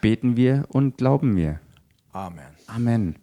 beten wir und glauben wir. Amen. Amen.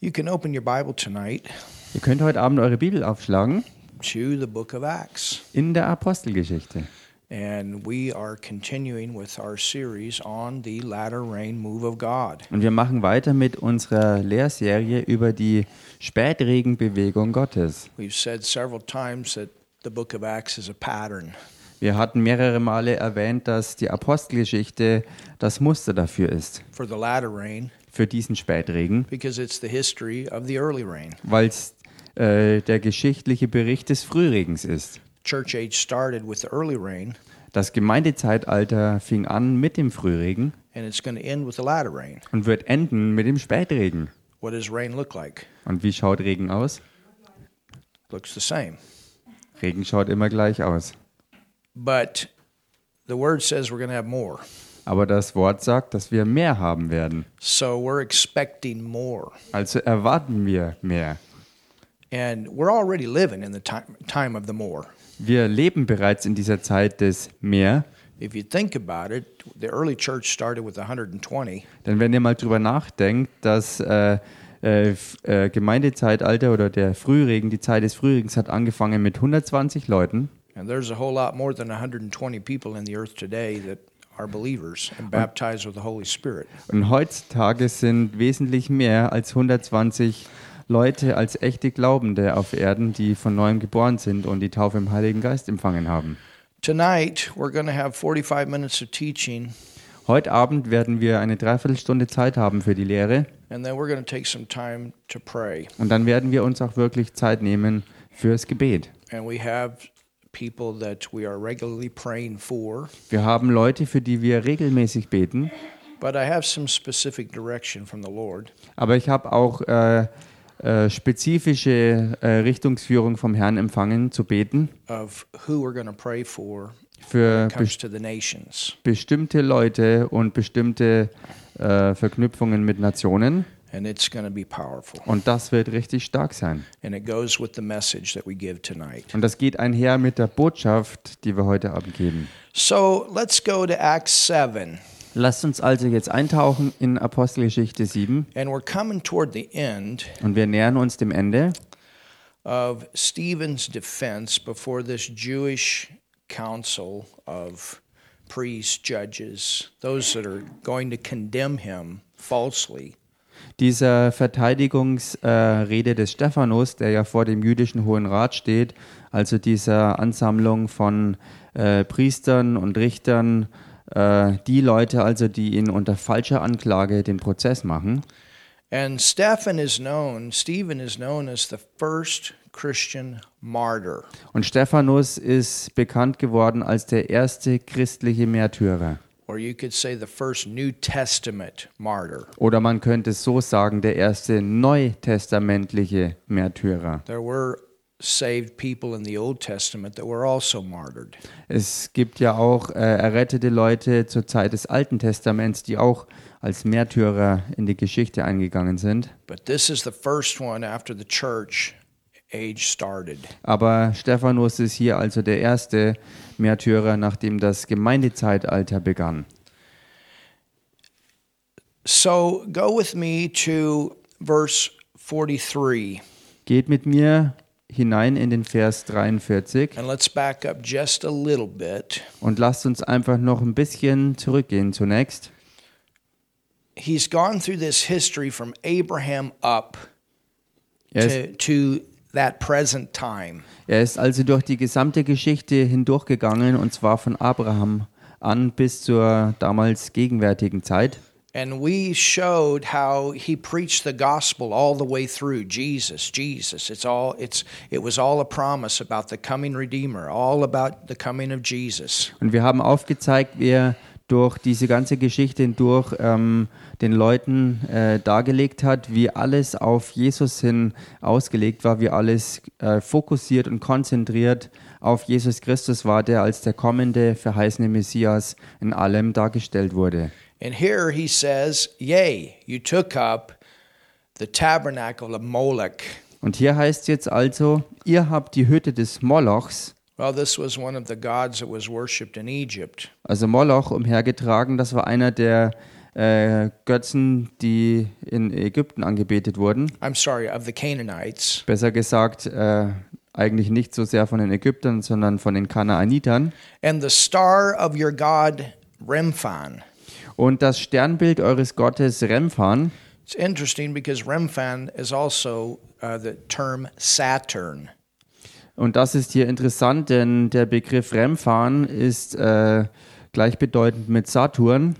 You can open your Bible tonight Ihr könnt heute Abend eure Bibel aufschlagen to the book of Acts. in der Apostelgeschichte. And we are continuing with our series on the latter rain move of God. Und wir machen weiter mit unserer Lehrserie über die Spätregenbewegung Gottes. We've said several times that the book of Acts is a pattern. Wir hatten mehrere Male erwähnt, dass die Apostelgeschichte das Muster dafür ist, for the latter rain für diesen Spätregen, because it's the history of the early rain. weil es äh, der geschichtliche Bericht des Frühregens ist. Church age started with the early rain Das Gemeindezeitalter fing an mit dem Frühregen and it's going to end with the latter rain. und wird enden mit dem Spätregen. What does rain look like? Und wie schaut Regen aus? Looks the same. Regen schaut immer gleich aus. But the word says we're going to have more. Aber das Wort sagt, dass wir mehr haben werden. So we're expecting more. Also erwarten wir mehr. And we're already living in the time, time of the more. Wir leben bereits in dieser Zeit des Mehr. If you think about it, the early church started with 120, Denn wenn ihr mal drüber nachdenkt, dass äh, äh, äh, Gemeindezeitalter oder der Frühregen, die Zeit des Frühregens hat angefangen mit 120 Leuten. And there's a whole lot more than 120 people in the earth today that are believers and baptized with the Holy Spirit. Und heutzutage sind wesentlich mehr als 120 Leute als echte Glaubende auf Erden, die von neuem geboren sind und die Taufe im Heiligen Geist empfangen haben. Tonight, we're going to have 45 minutes of teaching, Heute Abend werden wir eine Dreiviertelstunde Zeit haben für die Lehre and then we're going to take some time to pray. und dann werden wir uns auch wirklich Zeit nehmen fürs Gebet. And we have people that we are regularly praying for, Wir haben Leute, für die wir regelmäßig beten, but I have some specific direction from the Lord. aber ich habe auch äh, äh, spezifische äh, Richtungsführung vom Herrn empfangen zu beten of who we're going to pray for für when it comes bes to the nations. bestimmte Leute und bestimmte äh, Verknüpfungen mit Nationen And it's going to be powerful. und das wird richtig stark sein. And it goes with the message that we give tonight. Und das geht einher mit der Botschaft, die wir heute Abend geben. So let's go to Acts 7. Lasst uns also jetzt eintauchen in Apostelgeschichte 7 And we're coming toward the end und wir nähern uns dem Ende of Stephen's defense before this Jewish council of priests, judges, those that are going to condemn him falsely. Dieser Verteidigungsrede äh, des Stephanus, der ja vor dem jüdischen Hohen Rat steht, also dieser Ansammlung von äh, Priestern und Richtern, äh, die Leute also, die ihn unter falscher Anklage den Prozess machen. And Stephen is known, Stephen is known as the first Christian martyr. Und Stephanus ist bekannt geworden als der erste christliche Märtyrer. Or you could say the first New Testament martyr. Oder man könnte es so sagen, der erste neutestamentliche Märtyrer. There were saved people in the Old Testament that were also martyred. Es gibt ja auch äh, errettete Leute zur Zeit des Alten Testaments, die auch als Märtyrer in die Geschichte eingegangen sind. But this is the first one after the church age started. Aber Stephanus ist hier also der erste Märtyrer, nachdem das Gemeindezeitalter begann. So go with me to verse 43 Geht mit mir hinein in den Vers 43 and let's back up just a little bit. und lasst uns einfach noch ein bisschen zurückgehen zunächst. He's gone through this history from Abraham up to, to that present time. er ist also durch die gesamte Geschichte hindurchgegangen und zwar von Abraham an bis zur damals gegenwärtigen Zeit. And we showed how he preached the gospel all the way through Jesus, Jesus. It's all it's it was all a promise about the coming redeemer, all about the coming of Jesus. Und wir haben aufgezeigt, wie er durch diese ganze Geschichte hindurch ähm, den Leuten äh, dargelegt hat, wie alles auf Jesus hin ausgelegt war, wie alles äh, fokussiert und konzentriert auf Jesus Christus war, der als der kommende verheißene Messias in allem dargestellt wurde. And here he says, Yea, you took up the tabernacle of Moloch Und hier heißt es jetzt also, ihr habt die Hütte des Molochs Well, this was one of the gods that was worshipped in Egypt. Also Moloch umhergetragen, das war einer der äh, Götzen, die in Ägypten angebetet wurden. I'm sorry, of the Canaanites. Besser gesagt, äh, eigentlich nicht so sehr von den Ägyptern, sondern von den Kanaanitern. And the star of your god Remphan. Und das Sternbild eures Gottes Remphan, It's interesting because Remphan is also uh, the term Saturn. und das ist hier interessant, denn der Begriff Remphan ist äh, gleichbedeutend mit Saturn.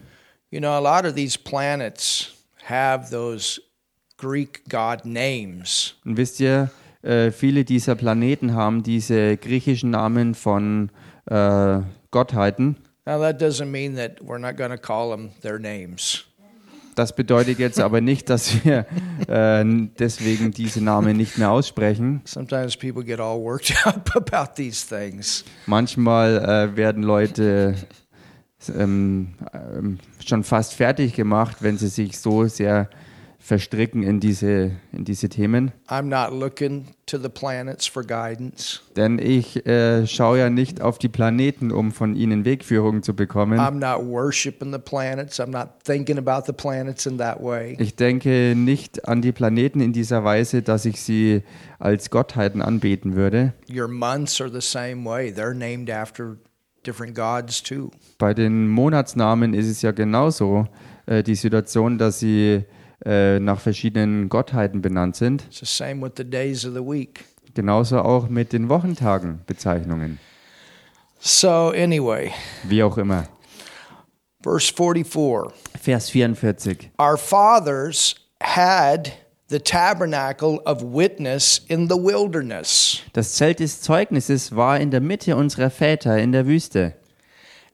You know, a lot of these planets have those Greek god names. Und wisst ihr, äh, viele dieser Planeten haben diese griechischen Namen von äh, Gottheiten. Now, that doesn't mean that we're not going to call them their names. Das bedeutet jetzt aber nicht, dass wir äh, deswegen diese Namen nicht mehr aussprechen. Sometimes people get all worked up about these things. Manchmal äh, werden Leute ähm, ähm, schon fast fertig gemacht, wenn sie sich so sehr verstricken in diese, in diese Themen. I'm not looking to the planets for guidance. Denn ich äh, schaue ja nicht auf die Planeten, um von ihnen Wegführung zu bekommen. I'm not worshiping the planets. I'm not thinking about the planets in that way. Ich denke nicht an die Planeten in dieser Weise, dass ich sie als Gottheiten anbeten würde. Your months are the same way. They're named after different gods too. Bei den Monatsnamen ist es ja genauso äh, die Situation, dass sie äh, nach verschiedenen Gottheiten benannt sind. It's the same with the days of the week. Genauso auch mit den Wochentagenbezeichnungen. So, anyway, Wie auch immer. verse 44 Vers 44. Our fathers had the tabernacle of witness in the wilderness, Das Zelt des Zeugnisses war in der Mitte unserer Väter in der Wüste.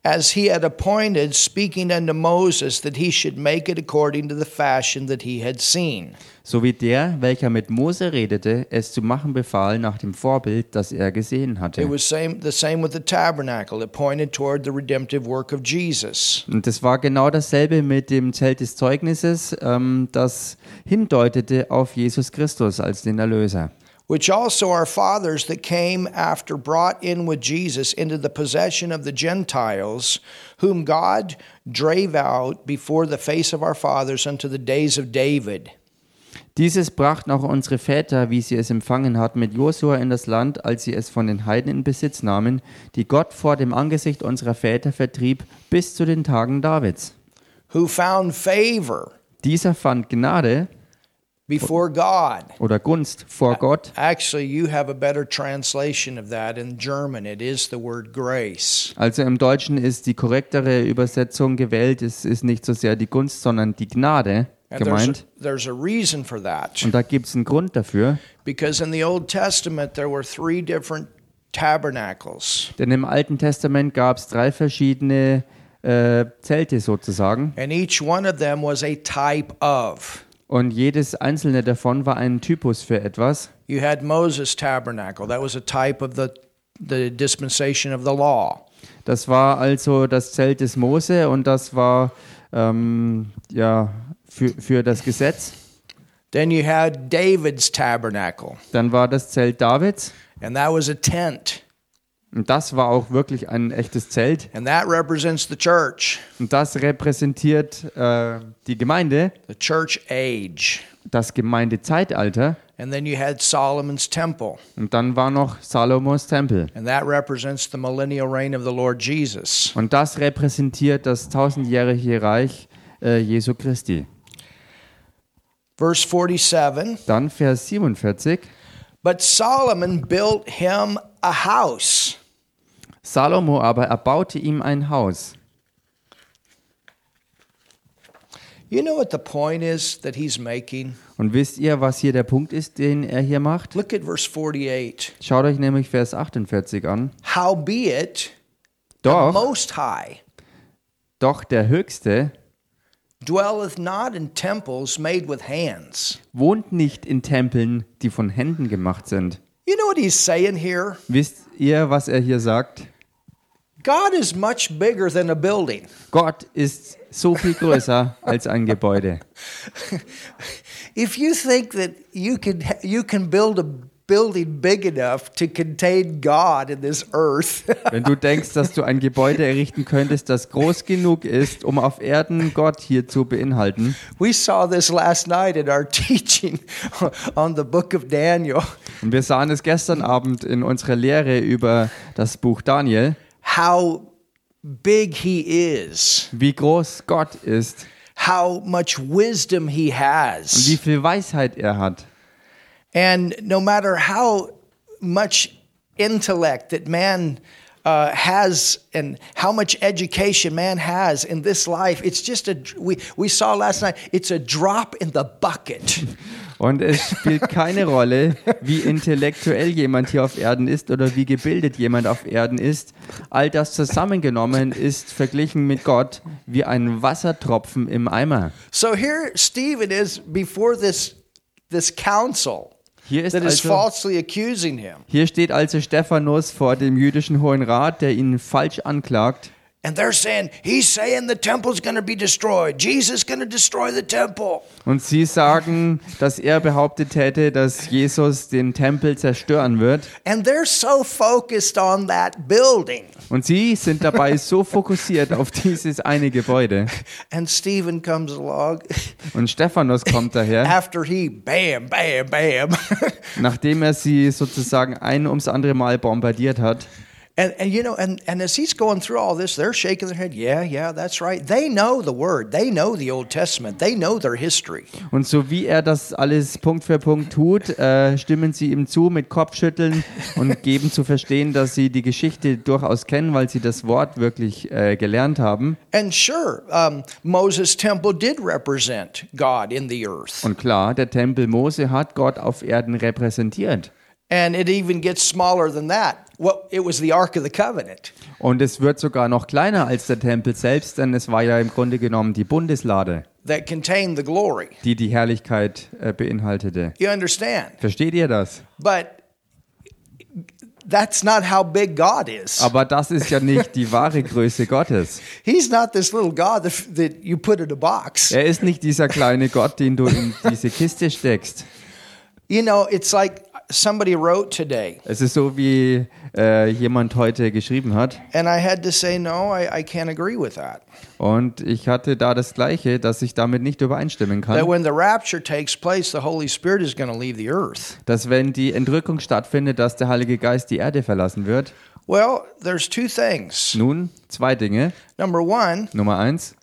As he had appointed, speaking unto Moses, that he should make it according to the fashion that he had seen. So wie der, welcher mit Mose redete, es zu machen befahl nach dem Vorbild, das er gesehen It hatte. was same, the same with the tabernacle. It pointed toward the redemptive work of Jesus. Und es war genau dasselbe mit dem Zelt des Zeugnisses, ähm, das hindeutete auf Jesus Christus als den Erlöser. Which also our fathers that came after brought in with Jesus into the possession of the Gentiles, whom God drave out before the face of our fathers unto the days of David. Dieses brachten auch unsere Väter, wie sie es empfangen hatten, mit Josua in das Land, als sie es von den Heiden in Besitz nahmen, die Gott vor dem Angesicht unserer Väter vertrieb, bis zu den Tagen Davids. who found favor Dieser fand Gnade before God. oder Gunst vor Gott. Actually, you have a better translation of that in German. It is the word grace. Also im Deutschen ist die korrektere Übersetzung gewählt. Es ist nicht so sehr die Gunst, sondern die Gnade gemeint. there's a reason for that. Und da gibt es einen Grund dafür. Because in the Old Testament, there were three different tabernacles, Denn im Alten Testament gab es drei verschiedene äh, Zelte sozusagen. and each one of them was a type of. Und jedes einzelne davon war ein Typus für etwas. You had Moses' tabernacle, that was a type of the, the dispensation of the law. Das war also das Zelt des Mose und das war ähm, ja, für, für das Gesetz. Then you had David's tabernacle, Dann war das Zelt Davids and that was a tent, und das war auch wirklich ein echtes Zelt. and that represents the church, Und das repräsentiert äh, die Gemeinde, the church age. das Gemeindezeitalter. And then you had Solomon's temple, Und dann war noch Salomos Tempel. and that represents the millennial reign of the Lord Jesus. Und das repräsentiert das tausendjährige Reich äh, Jesu Christi. Verse 47 Dann Vers 47. But Solomon built him a house. Salomo aber erbaute ihm ein Haus. You know what the point is that he's making? Und wisst ihr, was hier der Punkt ist, den er hier macht? Look at verse 48. Schaut euch nämlich Vers 48 an. Howbeit, the Doch, Most High doch der Höchste dwelleth not in temples made with hands. wohnt nicht in Tempeln, die von Händen gemacht sind. You know what he's saying here? Wisst ihr, was er hier sagt? God is much bigger than a building. Gott ist so viel größer als ein Gebäude. If you think that you can you can build a building big enough to contain God in this earth. Wenn du denkst, dass du ein Gebäude errichten könntest, das groß genug ist, um auf Erden Gott hier zu beinhalten. we saw this last night in our teaching on the book of Daniel. Und wir sahen es gestern Abend in unserer Lehre über das Buch Daniel, How big he is, wie groß Gott ist how much wisdom he und has. wie viel Weisheit er hat. And no matter how much intellect that man uh, has and how much education man has in this life, it's just a, we, we saw last night, it's a drop in the bucket. Und es spielt keine Rolle, wie intellektuell jemand hier auf Erden ist oder wie gebildet jemand auf Erden ist. All das zusammengenommen ist verglichen mit Gott wie ein Wassertropfen im Eimer. So here Stephen is before this, this council Hier, ist also, hier steht also Stephanus vor dem jüdischen Hohen Rat, der ihn falsch anklagt. And they're saying, he's saying the temple's going to be destroyed. Jesus is going to destroy the temple. Und sie sagen, dass er behauptet hätte, dass Jesus den Tempel zerstören wird. And they're so focused on that building. Und sie sind dabei so fokussiert auf dieses eine Gebäude. And Stephen comes along Und Stephanus kommt daher, after he bam, bam, bam. nachdem er sie sozusagen ein ums andere Mal bombardiert hat. And, and you know, and, and as he's going through all this, they're shaking their head. Yeah, yeah, that's right. They know the word, they know the Old Testament, they know their history. Und so wie er das alles Punkt für Punkt tut, äh, stimmen sie ihm zu mit Kopfschütteln und geben zu verstehen, dass sie die Geschichte durchaus kennen, weil sie das Wort wirklich äh, gelernt haben. And sure, um, Moses' temple did represent God in the earth. Und klar, der Tempel Mose hat Gott auf Erden repräsentiert. And it even gets smaller than that. Well, it was the Ark of the Covenant. Und es wird sogar noch kleiner als der Tempel selbst, denn es war ja im Grunde genommen die Bundeslade, that contained the glory. die die Herrlichkeit äh, beinhaltete. You understand? Versteht ihr das? But that's not how big God is. Aber das ist ja nicht die wahre Größe Gottes. He's not this little God that, that you put in a box. Er ist nicht dieser kleine Gott, den du in diese Kiste steckst. You know, it's like somebody wrote today, Es ist so, wie äh, jemand heute geschrieben hat. and I had to say, no, I, I can't agree with that. Und ich hatte da das Gleiche, dass ich damit nicht übereinstimmen That kann. when the rapture takes place, the Holy Spirit is going to leave the earth. Dass wenn die Entrückung stattfindet, dass der Heilige Geist die Erde verlassen wird. Well, there's two things. Nun, zwei Dinge. Number one, Nummer eins.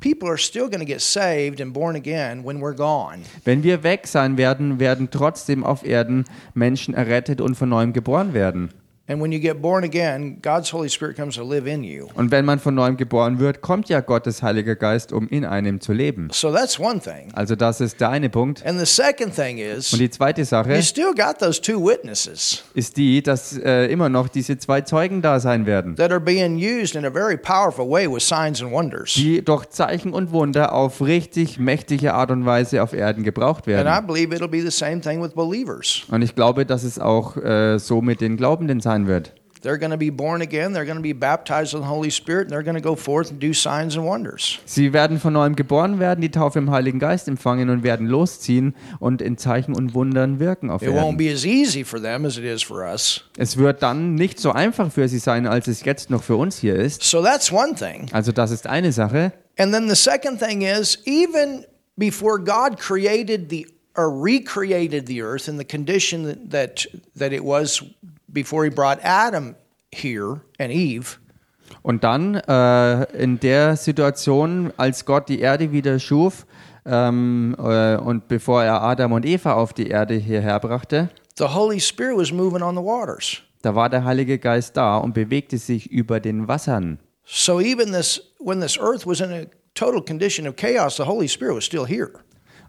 people are still going to get saved and born again when we're gone. Wenn wir weg sein werden, werden trotzdem auf Erden Menschen errettet und von neuem geboren werden. And when you get born again, God's Holy Spirit comes to live in you. Und wenn man von neuem geboren wird, kommt ja Gottes Heiliger Geist, um in einem zu leben. So that's one thing. Also das ist der eine Punkt. And the second thing is, Und die zweite Sache you still got those two witnesses ist die, dass äh, immer noch diese zwei Zeugen da sein werden, that are being used in a very powerful way with signs and wonders. die durch Zeichen und Wunder auf richtig mächtige Art und Weise auf Erden gebraucht And I werden. believe it'll be the same thing with believers. Und ich glaube, dass es auch äh, so mit den Glaubenden sein wird. They're going to be born again, they're going to be baptized with the Holy Spirit, and they're going to go forth and do signs and wonders. Sie werden von neuem geboren werden, die Taufe im Heiligen Geist empfangen und werden losziehen und in Zeichen und Wundern wirken auf It won't Erden. be as easy for them as it is for us. Es wird dann nicht so einfach für sie sein, als es jetzt noch für uns hier ist. So that's one thing. Also das ist eine Sache. And then the second thing is even before God created the or recreated the earth in the condition that, that it was before he brought Adam here and Eve, Und dann äh, in der Situation, als Gott die Erde wieder schuf ähm, äh, und bevor er Adam und Eva auf die Erde hierher brachte, the Holy Spirit was moving on the waters. da war der Heilige Geist da und bewegte sich über den Wassern. So even this when this earth was in a total condition of chaos, the Holy Spirit was still here.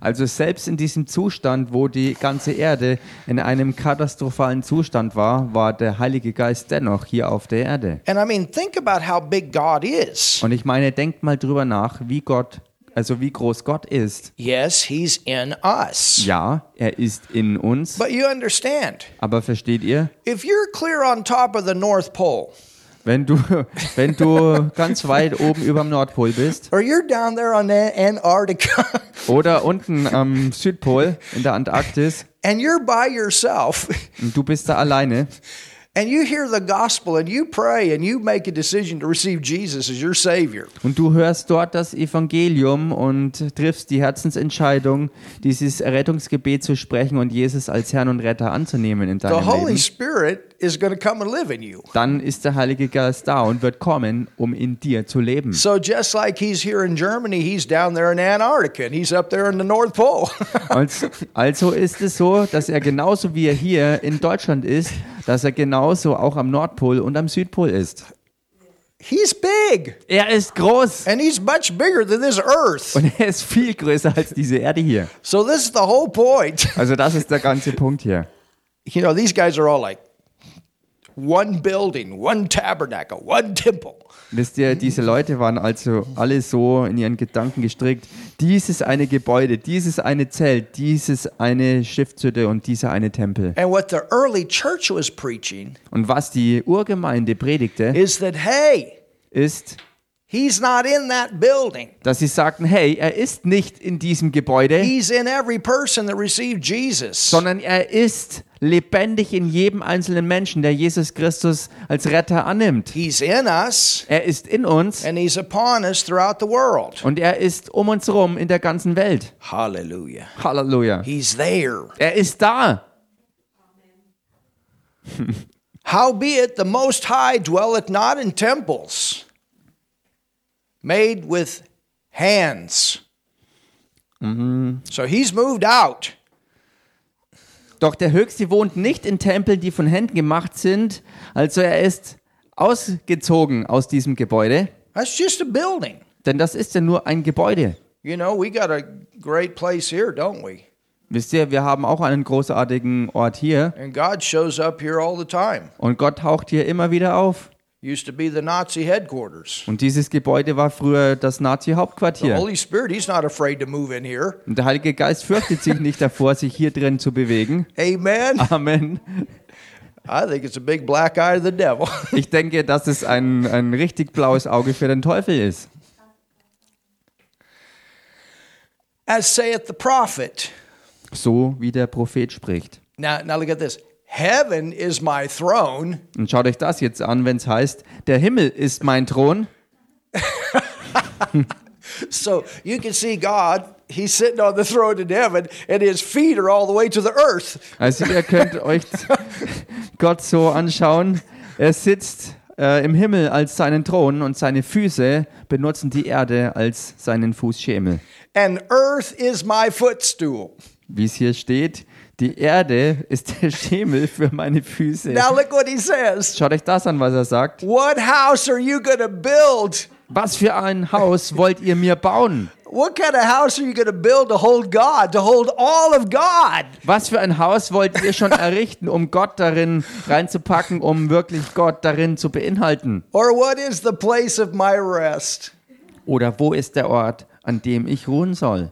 Also selbst in diesem Zustand, wo die ganze Erde in einem katastrophalen Zustand war, war der Heilige Geist dennoch hier auf der Erde. And I mean, think about how big God is. Und ich meine, denkt mal drüber nach, wie Gott, also wie groß Gott ist. Yes, he's in us. Ja, er ist in uns, But you understand, aber versteht ihr, if you're clear on top of the North Pole, Wenn du, wenn du ganz weit oben über dem Nordpol bist. Or you're down there on Antarctica. Oder unten am Südpol in der Antarktis. And you're by yourself. Und du bist da alleine and you hear the gospel and you pray and you make a decision to receive Jesus as your Savior, und du hörst dort das Evangelium und triffst die Herzensentscheidung, dieses Rettungsgebet zu sprechen und Jesus als Herrn und Retter anzunehmen in the deinem Holy Leben, Spirit is going to come and live in you. dann ist der Heilige Geist da und wird kommen, um in dir zu leben. So just like he's here in Germany, he's down there in Antarctica and he's up there in the North Pole. Also, also ist es so, dass er genauso wie er hier in Deutschland ist, dass er genauso auch am Nordpol und am Südpol ist. he's big Er ist groß and he's much bigger than this earth. und er ist viel größer als diese Erde hier. So this is the whole point. Also das ist der ganze Punkt hier. You know, these guys are all like one building, one tabernacle, one temple. Wisst ihr, diese Leute waren also alle so in ihren Gedanken gestrickt. Dieses eine Gebäude, dieses eine Zelt, dieses eine Stiftshütte und dieser eine Tempel. And what the early church was preaching Und was die Urgemeinde predigte, is that, hey, ist, he's not in that building. dass sie sagten, hey, er ist nicht in diesem Gebäude, He's in every person that received Jesus. sondern er ist lebendig in jedem einzelnen Menschen, der Jesus Christus als Retter annimmt. He's in us Er ist in uns and he's upon us throughout the world. und er ist um uns herum in der ganzen Welt. Hallelujah. Halleluja. He's there. Er ist da. Howbeit the Most High dwelleth not in temples made with hands. So he's moved out. Doch der Höchste wohnt nicht in Tempeln, die von Händen gemacht sind. Also er ist ausgezogen aus diesem Gebäude. That's just a building. Denn das ist ja nur ein Gebäude. You know, we got a great place here, don't we? Wisst ihr, wir haben auch einen großartigen Ort hier. And God shows up here all the time. Und Gott taucht hier immer wieder auf. Used to be the Nazi headquarters. Und dieses Gebäude war früher das The Nazi-Hauptquartier. Holy Spirit, He's not afraid to move in here. Und der Heilige Geist fürchtet sich nicht davor, sich hier drin zu bewegen. Amen. Amen. I think it's a big black eye of the devil. Ich denke, dass es ein, ein richtig blaues Auge für den Teufel ist. As saith the prophet. So wie der Prophet spricht. Now, now look at this. Heaven is my throne, Und schaut euch das jetzt an, wenn es heißt, der Himmel ist mein Thron. So you can see God, He's sitting on the throne in heaven, and His feet are all the way to the earth. Also ihr könnt euch Gott so anschauen. Er sitzt äh, im Himmel als seinen Thron und seine Füße benutzen die Erde als seinen Fußschemel. And earth is my footstool. Wie es hier steht, die Erde ist der Schemel für meine Füße. Now look what He says. Schaut euch das an, was er sagt. What house are you to build? Was für ein Haus wollt ihr mir bauen? What kind of house are you going to build to hold God, to hold all of God? Was für ein Haus wollt ihr schon errichten, um Gott darin reinzupacken, um wirklich Gott darin zu beinhalten? Or what is the place of my rest? Oder wo ist der Ort, an dem ich ruhen soll?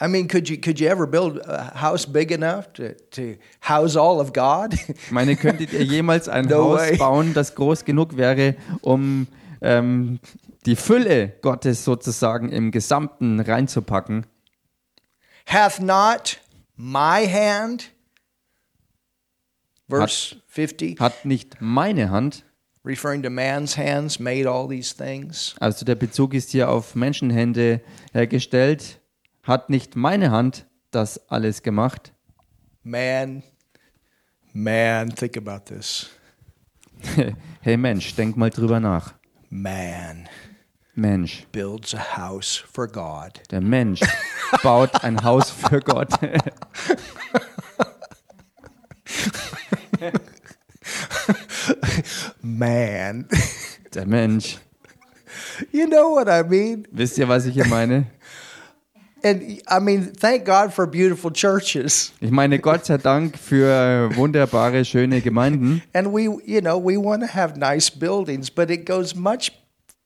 I mean, could you could you ever build a house big enough to, to house all of God? Ich meine, könntet ihr jemals ein No Haus way. bauen, das groß genug wäre, um ähm, die Fülle Gottes sozusagen im Gesamten reinzupacken? Hath not my hand, verse 50, Hat nicht meine Hand, referring to man's hands, made all these things? also der Bezug ist hier auf Menschenhände hergestellt, hat nicht meine Hand das alles gemacht? Man, man, think about this. hey Mensch, denk mal drüber nach. Man Mensch, builds a house for God. der Mensch baut ein Haus für Gott. Man. Der Mensch. you know what I mean? Wisst ihr, was ich hier meine? And I mean, thank God for beautiful churches. Ich meine, Gott sei Dank für wunderbare, schöne Gemeinden. And we, you know, we want to have nice buildings, but it goes much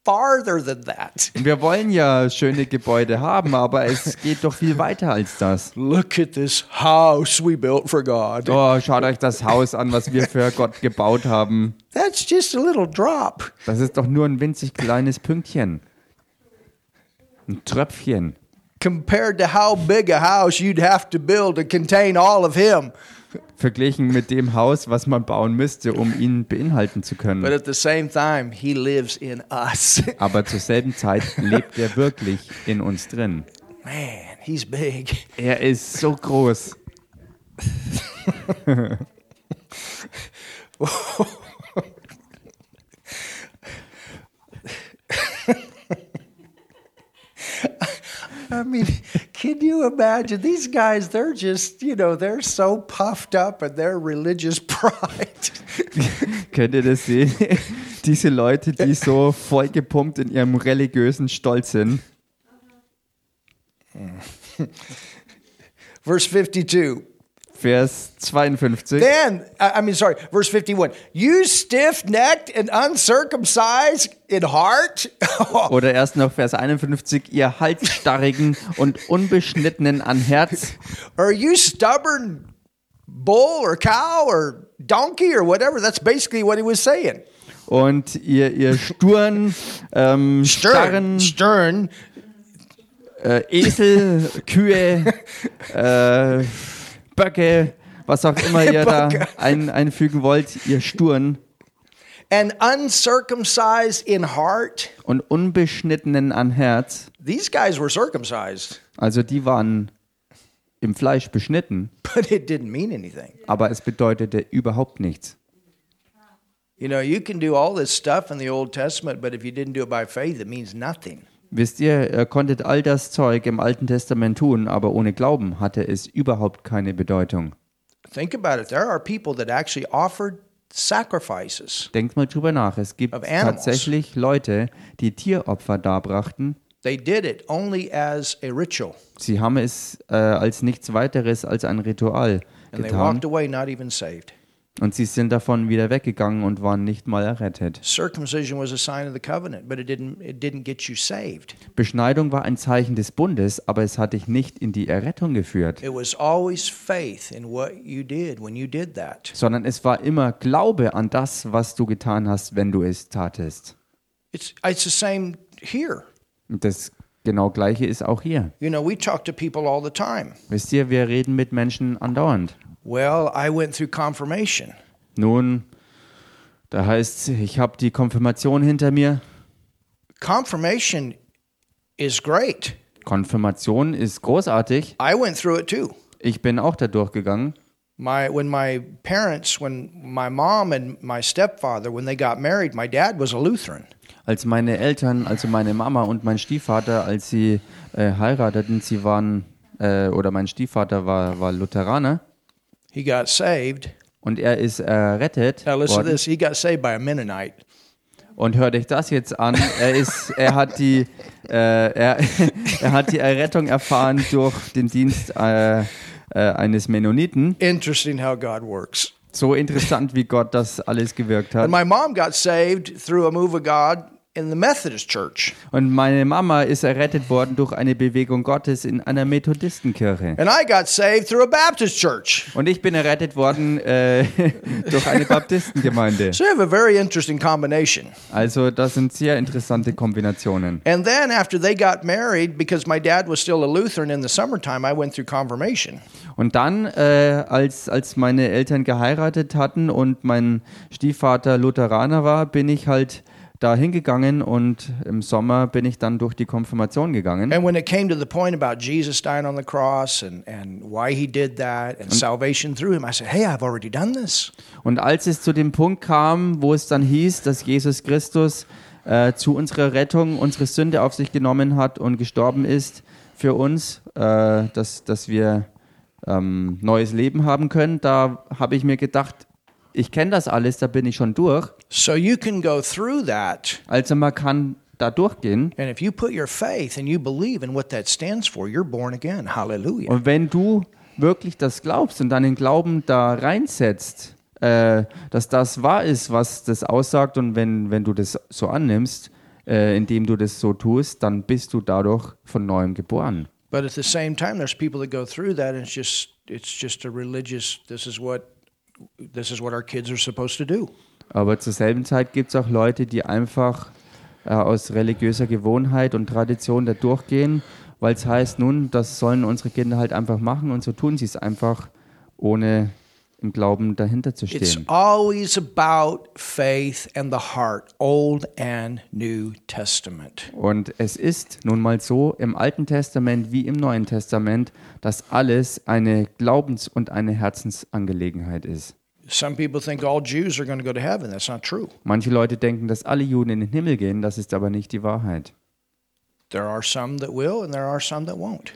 farther than that. Und wir wollen ja schöne Gebäude haben, aber es geht doch viel weiter als das. Look at this house we built for God. Oh, schaut euch das Haus an, was wir für Gott gebaut haben. That's just a little drop. Das ist doch nur ein winzig kleines Pünktchen. Ein Tröpfchen. Compared to how big a house you'd have to build to contain all of him. Verglichen mit dem Haus, was man bauen müsste, um ihn beinhalten zu But können. at the same time, he lives in us. Aber zur selben Zeit lebt er wirklich in uns drin. Man, he's big. Er ist so groß. I mean, can you imagine? These guys, they're just, you know, they're so puffed up in their religious pride. Könnt ihr das sehen? Diese Leute, die so vollgepumpt in ihrem religiösen Stolz sind. Verse 52. Vers 52. Then, I mean, sorry, verse 51. You stiff necked and uncircumcised in heart. Oder erst noch Vers 51. Ihr halsstarrigen und unbeschnittenen an Herz. Are you stubborn bull or cow or donkey or whatever? That's basically what he was saying. Und ihr, ihr sturen, ähm, starren Stern. äh, Esel, Kühe, äh, Böcke, was auch immer ihr da ein, einfügen wollt, ihr Sturen and uncircumcised in heart. und unbeschnittenen an Herz. These guys were circumcised, Also die waren im Fleisch beschnitten, but it didn't mean anything. aber es bedeutete überhaupt nichts. You know, you can do all this stuff in the Old Testament, but if you didn't do it by faith, it means nothing. Wisst ihr, ihr konntet all das Zeug im Alten Testament tun, aber ohne Glauben hatte es überhaupt keine Bedeutung. Think about it. There are people that actually offered sacrifices. Denkt mal drüber nach. Es gibt tatsächlich Leute, die Tieropfer darbrachten. They did it only as a ritual, Sie haben es äh, als nichts weiteres als ein Ritual and they getan. walked away not even saved. Und sie sind davon wieder weggegangen und waren nicht mal errettet. Circumcision was a sign of the covenant, but it didn't it didn't get you saved. Beschneidung war ein Zeichen des Bundes, aber es hat dich nicht in die Errettung geführt, It was always faith in what you did when you did that. sondern es war immer Glaube an das, was du getan hast, wenn du es tatest. It's it's the same here. Und das genau gleiche ist auch hier. You know, we talk to people all the time. Wisst ihr, wir reden mit Menschen andauernd. Well, I went through confirmation. Nun, da heißt ich habe die Konfirmation hinter mir. Confirmation is great. Konfirmation ist großartig. I went through it too. Ich bin auch da durchgegangen. My when my parents, when my mom and my stepfather, when they got married, my dad was a Lutheran. Als meine Eltern, also meine Mama und mein Stiefvater, als sie äh, heirateten, sie waren, äh, oder mein Stiefvater war, war Lutheraner He got saved. und er ist errettet Now listen to this. He got saved by a Mennonite. Und hört euch das jetzt an. Er ist, er hat die, äh, er, er hat die Errettung erfahren durch den Dienst äh, äh, eines Mennoniten. Interesting how God works. So interessant, wie Gott das alles gewirkt hat. And my mom got saved through a move of God in the Methodist church. Und meine Mama ist errettet worden durch eine Bewegung Gottes in einer Methodistenkirche. And I got saved through a Baptist church. Und ich bin errettet worden äh, durch eine Baptistengemeinde. So you have a very interesting combination. Also das sind sehr interessante Kombinationen. And then after they got married, because my dad was still a Lutheran in the summertime, I went through confirmation. Und dann, äh, als, als meine Eltern geheiratet hatten und mein Stiefvater Lutheraner war, bin ich halt da hingegangen und im Sommer bin ich dann durch die Konfirmation gegangen. And when it came to the point about Jesus dying on the cross and, and why he did that and salvation through him, I said, Hey, I've already done this. Und als es zu dem Punkt kam, wo es dann hieß, dass Jesus Christus äh, zu unserer Rettung unsere Sünde auf sich genommen hat und gestorben ist für uns, äh, dass, dass wir ähm, neues Leben haben können, da habe ich mir gedacht, ich kenne das alles, da bin ich schon durch. So you can go through that. Also man kann da durchgehen. And if you put your faith and you believe in what that stands for, you're born again. Hallelujah. Und wenn du wirklich das glaubst und deinen Glauben da reinsetzt, äh, dass das wahr ist, was das aussagt und wenn, wenn du das so annimmst, äh, indem du das so tust, dann bist du dadurch von neuem geboren. But at the same time, there's people that go through that, and it's just it's just a religious. This is what this is what our kids are supposed to do. Aber zur selben Zeit gibt es auch Leute, die einfach äh, aus religiöser Gewohnheit und Tradition da durchgehen, weil es heißt, nun, das sollen unsere Kinder halt einfach machen und so tun sie es einfach, ohne im Glauben dahinter zu It's stehen. always about faith and the heart, Old and New Testament. Und es ist nun mal so im Alten Testament wie im Neuen Testament, dass alles eine Glaubens- und eine Herzensangelegenheit ist. Some people think all Jews are going to go to heaven. That's not true. Manche Leute denken, dass alle Juden in den Himmel gehen, das ist aber nicht die Wahrheit.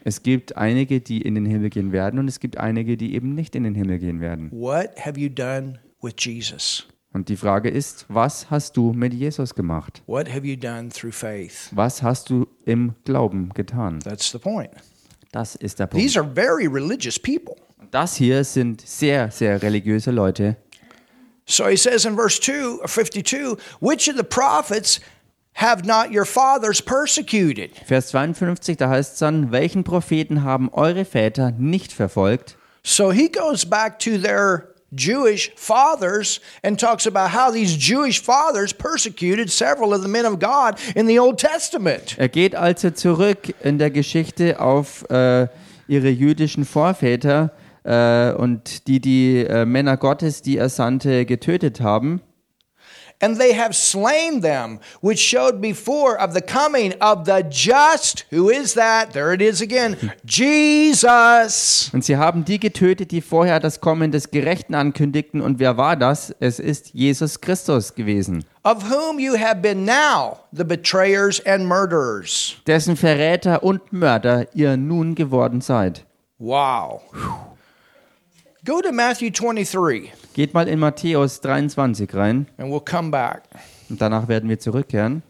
Es gibt einige, die in den Himmel gehen werden und es gibt einige, die eben nicht in den Himmel gehen werden. What have you done with Jesus? Und die Frage ist, was hast du mit Jesus gemacht? What have you done through faith? Was hast du im Glauben getan? That's the point. Das ist der Punkt. These are very religious people. Das hier sind sehr, sehr religiöse Leute. So he says in verse 2 or 52, which of the prophets have not your fathers persecuted? Vers 52, da heißt es dann, welchen Propheten haben eure Väter nicht verfolgt? So he goes back to their Jewish fathers and talks about how these Jewish fathers persecuted several of the men of God in the Old Testament. Er geht also zurück in der Geschichte auf äh, ihre jüdischen Vorväter äh, und die die äh, Männer Gottes, die er sandte, getötet haben. And they have slain them, which showed before of the coming of the just. Who is that? There it is again. Jesus. Und sie haben die getötet, die vorher das Kommen des Gerechten ankündigten. Und wer war das? Es ist Jesus Christus gewesen, Of whom you have been now the betrayers and murderers. dessen Verräter und Mörder ihr nun geworden seid. Wow. Go to Matthew 23, Geht mal in Matthäus 23 rein and we'll come back. und danach werden wir zurückkehren.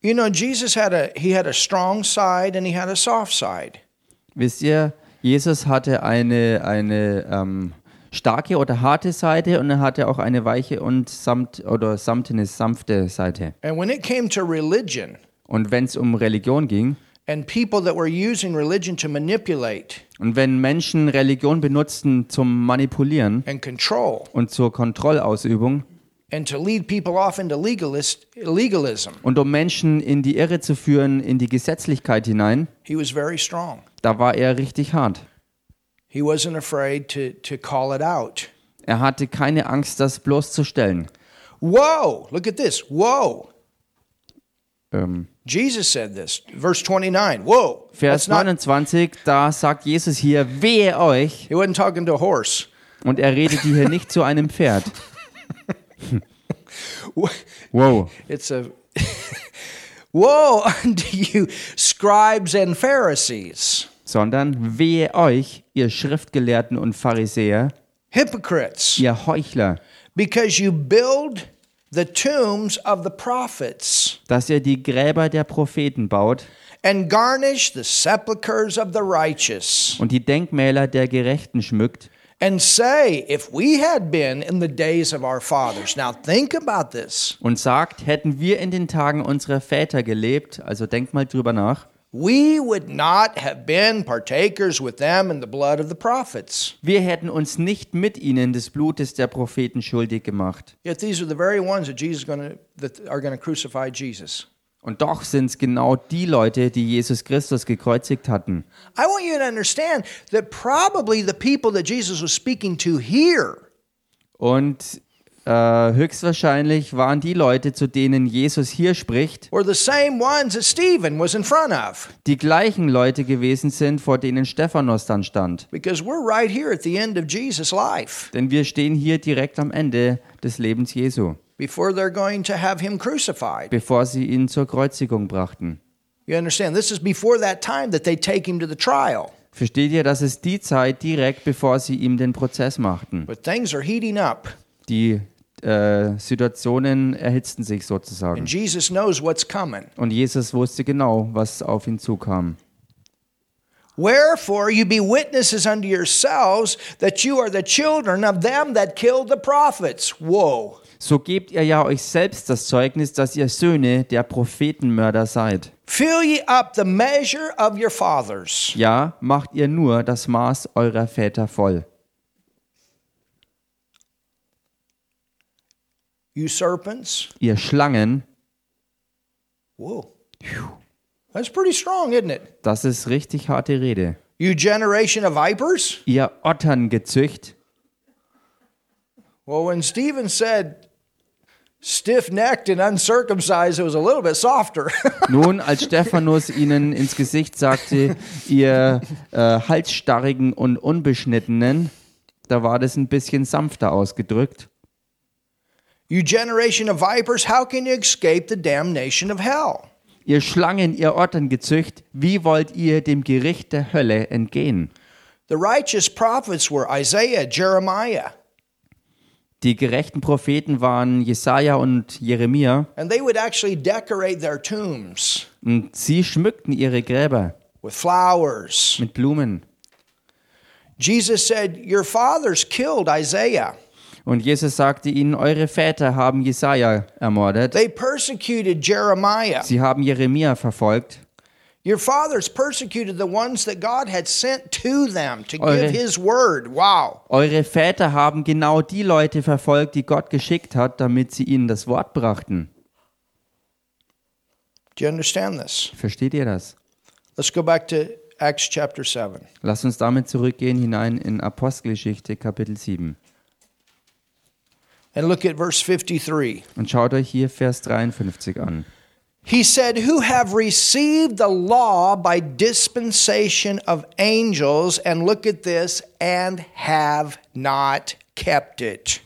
You know, Jesus had a he had a strong side and he had a soft side. Wisst ihr, Jesus hatte eine, eine ähm, starke oder harte Seite und er hatte auch eine weiche und samt oder samtene, sanfte Seite. And when it came to religion Und wenn es um Religion ging and people that were using religion to manipulate und wenn Menschen Religion benutzten zum Manipulieren and control und zur Kontrollausübung legalist und um Menschen in die Irre zu führen, in die Gesetzlichkeit hinein, he was very strong. da war er richtig hart. He wasn't afraid to to call it out. Er hatte keine Angst, das bloßzustellen. Whoa, look at this. Whoa. Ähm, Jesus said this. Verse 29. Whoa. Vers That's not 29, da sagt Jesus hier, wehe euch, He wasn't talking to a horse. und er redet hier nicht zu einem Pferd. Wow. It's a Woe unto you, scribes and Pharisees, sondern wehe euch, ihr Schriftgelehrten und Pharisäer, hypocrites, ihr Heuchler, because you build the tombs of the prophets dass ihr die Gräber der Propheten baut and garnish the sepulchres of the righteous, und die Denkmäler der Gerechten schmückt and say, If we had been in the days of our fathers. Now think about this. und sagt, hätten wir in den Tagen unserer Väter gelebt, also denkt mal drüber nach, We would not have been partakers with them in the blood of the prophets. wir hätten uns nicht mit ihnen des Blutes der Propheten schuldig gemacht. Yet these are the very ones that Jesus going to that are going to crucify Jesus. Und doch sind es genau die Leute, die Jesus Christus gekreuzigt hatten. I want you to understand that probably the people that Jesus was speaking to here Und äh, höchstwahrscheinlich waren die Leute, zu denen Jesus hier spricht, were the same ones that Stephen was in front of. die gleichen Leute gewesen sind, vor denen Stephanos dann stand. Because we're right here at the end of Jesus' life Denn wir stehen hier direkt am Ende des Lebens Jesu, before they're going to have him crucified. bevor sie ihn zur Kreuzigung brachten. You understand? This is before that time that they take him to the trial. Versteht ihr, das ist die Zeit direkt bevor sie ihm den Prozess machten. But things are heating up, Die äh, Situationen erhitzten sich sozusagen. and Jesus knows what's coming. Und Jesus wusste genau, was auf ihn zukam. Wherefore you be witnesses unto yourselves that you are the children of them that killed the prophets. Whoa. So gebt ihr ja euch selbst das Zeugnis, dass ihr Söhne der Prophetenmörder seid. Fill ye up the measure of your fathers. Ja, macht ihr nur das Maß eurer Väter voll. You serpents. Ihr Schlangen, Whoa. That's pretty strong, isn't it? das ist richtig harte Rede. You generation of vipers. Ihr Otterngezücht, Well, when Stephen said stiff necked and uncircumcised, it was a little bit softer. Nun, als Stephanus ihnen ins Gesicht sagte, ihr äh, Halsstarrigen und Unbeschnittenen, da war das ein bisschen sanfter ausgedrückt. You generation of vipers, how can you escape the damnation of hell? Ihr Schlangen, ihr Otterngezücht, wie wollt ihr dem Gericht der Hölle entgehen? The righteous prophets were Isaiah, Jeremiah, Die gerechten Propheten waren Jesaja und Jeremia and they would actually decorate their tombs und sie schmückten ihre Gräber with flowers. mit Blumen. Jesus said, Your fathers killed Isaiah. Und Jesus sagte ihnen, eure Väter haben Jesaja ermordet. They persecuted Jeremiah. Sie haben Jeremia verfolgt. Your fathers persecuted the ones that God had sent to them to Eure- give his word. Wow. Eure Väter haben genau die Leute verfolgt, die Gott geschickt hat, damit sie ihnen das Wort brachten. Do you understand this? Versteht ihr das? Let's go back to Acts chapter 7. Lasst uns damit zurückgehen hinein in Apostelgeschichte Kapitel 7. and look at verse 53. Und schaut euch hier Vers 53 an. He said, Who have received the law by dispensation of angels, and look at this, and have not kept it.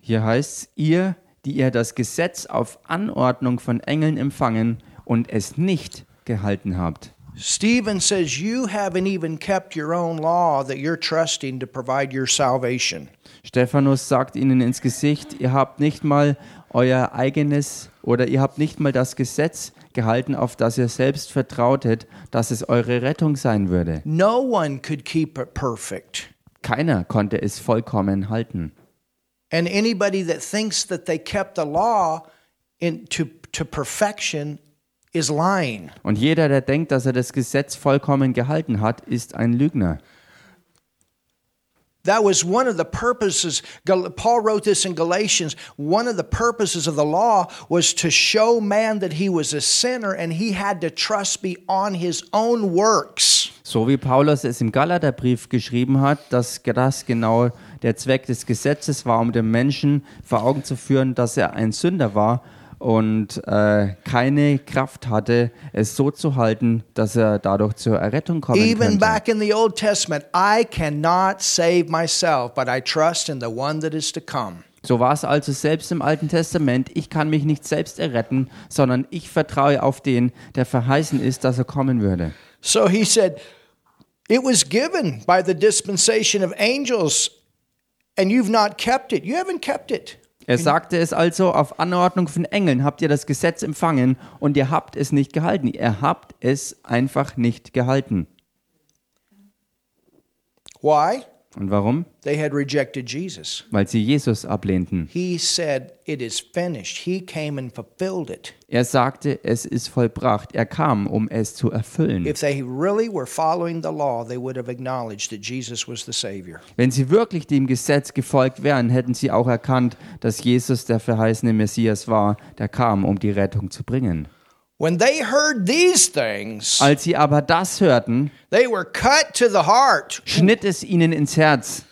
Hier heißt ihr, die ihr das Gesetz auf Anordnung von Engeln empfangen und es nicht gehalten habt. Stephen says, You haven't even kept your own law that you're trusting to provide your salvation. Stephanus sagt ihnen ins Gesicht, ihr habt nicht mal euer eigenes oder ihr habt nicht mal das Gesetz gehalten, auf das ihr selbst vertrautet, dass es eure Rettung sein würde. No one could keep it perfect. Keiner konnte es vollkommen halten. And anybody that thinks that they kept the law in, to, to perfection is lying. Und jeder, der denkt, dass er das Gesetz vollkommen gehalten hat, ist ein Lügner. That was one of the purposes. Paul wrote this in Galatians. One of the purposes of the law was to show man that he was a sinner and he had to trust me on his own works. So wie Paulus es im Galaterbrief geschrieben hat, dass das genau der Zweck des Gesetzes war, um dem Menschen vor Augen zu führen, dass er ein Sünder war und äh, keine Kraft hatte, es so zu halten, dass er dadurch zur Errettung kommen Even könnte. back in the Old Testament, I cannot save myself, but I trust in the one that is to come. So war es also selbst im Alten Testament. Ich kann mich nicht selbst erretten, sondern ich vertraue auf den, der verheißen ist, dass er kommen würde. So he said, It was given by the dispensation of angels, and you've not kept it. You haven't kept it. Er sagte es also, auf Anordnung von Engeln habt ihr das Gesetz empfangen und ihr habt es nicht gehalten. Ihr habt es einfach nicht gehalten. Why? Und warum? They had rejected Jesus. Weil sie Jesus ablehnten. He said, It is finished. He came and fulfilled it. Er sagte, es ist vollbracht. Er kam, um es zu erfüllen. If they really were following the law, they would have acknowledged that Jesus was the Savior. Wenn sie wirklich dem Gesetz gefolgt wären, hätten sie auch erkannt, dass Jesus der verheißene Messias war, der kam, um die Rettung zu bringen. When they heard these things, Als sie aber das hörten, they were cut to the heart. schnitt es ihnen ins Herz.